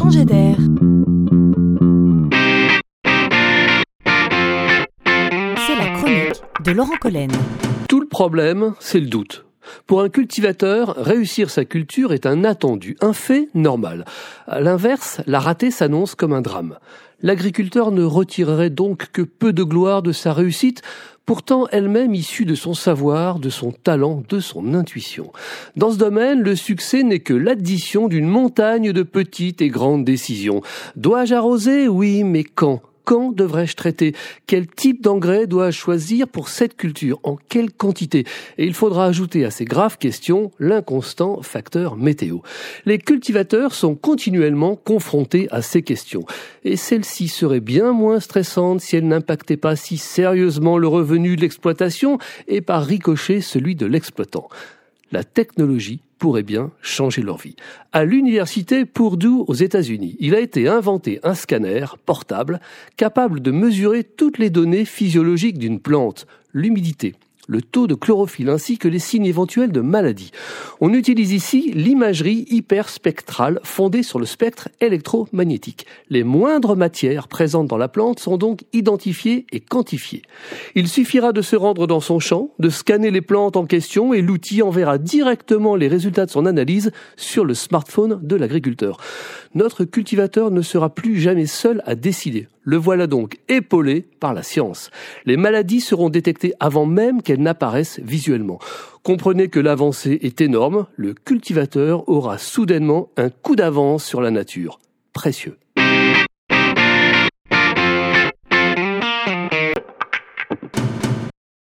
changer d'air. C'est la chronique de Laurent Collen. Tout le problème, c'est le doute. Pour un cultivateur, réussir sa culture est un attendu, un fait normal. À l'inverse, la ratée s'annonce comme un drame. L'agriculteur ne retirerait donc que peu de gloire de sa réussite, pourtant elle-même issue de son savoir, de son talent, de son intuition. Dans ce domaine, le succès n'est que l'addition d'une montagne de petites et grandes décisions. Dois-je arroser? Oui, mais quand? Quand devrais-je traiter? Quel type d'engrais dois-je choisir pour cette culture? En quelle quantité? Et il faudra ajouter à ces graves questions l'inconstant facteur météo. Les cultivateurs sont continuellement confrontés à ces questions. Et celles-ci seraient bien moins stressantes si elles n'impactaient pas si sérieusement le revenu de l'exploitation et par ricochet celui de l'exploitant. La technologie pourrait bien changer leur vie. À l'université Purdue aux États-Unis, il a été inventé un scanner portable capable de mesurer toutes les données physiologiques d'une plante, l'humidité, le taux de chlorophylle ainsi que les signes éventuels de maladie. On utilise ici l'imagerie hyperspectrale fondée sur le spectre électromagnétique. Les moindres matières présentes dans la plante sont donc identifiées et quantifiées. Il suffira de se rendre dans son champ, de scanner les plantes en question et l'outil enverra directement les résultats de son analyse sur le smartphone de l'agriculteur. Notre cultivateur ne sera plus jamais seul à décider. Le voilà donc épaulé par la science. Les maladies seront détectées avant même qu'elles n'apparaissent visuellement. Comprenez que l'avancée est énorme, le cultivateur aura soudainement un coup d'avance sur la nature. Précieux.